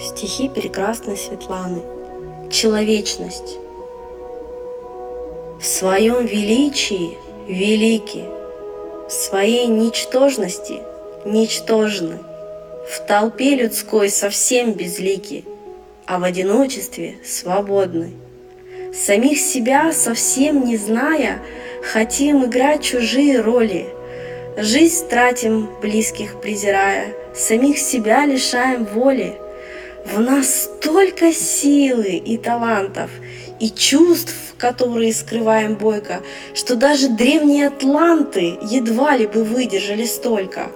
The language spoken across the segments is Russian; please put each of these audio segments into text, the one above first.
Стихи прекрасной Светланы. Человечность. В своем величии велики, в своей ничтожности ничтожны, в толпе людской совсем безлики, а в одиночестве свободны. Самих себя совсем не зная, хотим играть чужие роли, жизнь тратим, близких презирая, самих себя лишаем воли. В нас столько силы и талантов, и чувств, которые скрываем бойко, что даже древние атланты едва ли бы выдержали столько.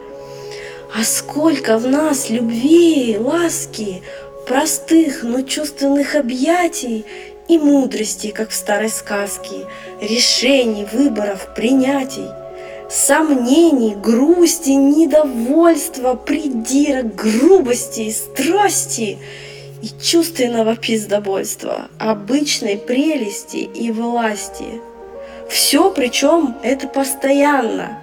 А сколько в нас любви, ласки, простых, но чувственных объятий и мудрости, как в старой сказке, решений, выборов, принятий – сомнений, грусти, недовольства, придирок, грубости, страсти и чувственного пиздобольства, обычной прелести и власти. Все причем это постоянно.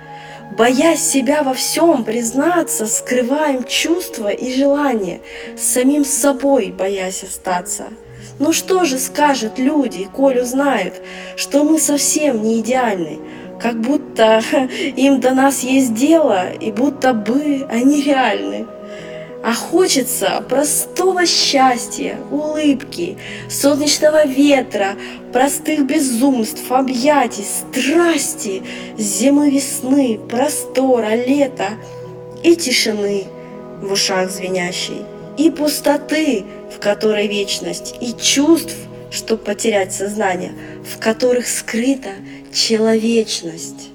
Боясь себя во всем признаться, скрываем чувства и желания, самим собой боясь остаться. Ну что же скажут люди, коль узнают, что мы совсем не идеальны, как будто им до нас есть дело, и будто бы они реальны. А хочется простого счастья, улыбки, солнечного ветра, простых безумств, объятий, страсти, зимы весны, простора, лета и тишины в ушах звенящей, и пустоты, в которой вечность, и чувств, чтоб потерять сознание, в которых скрыта человечность.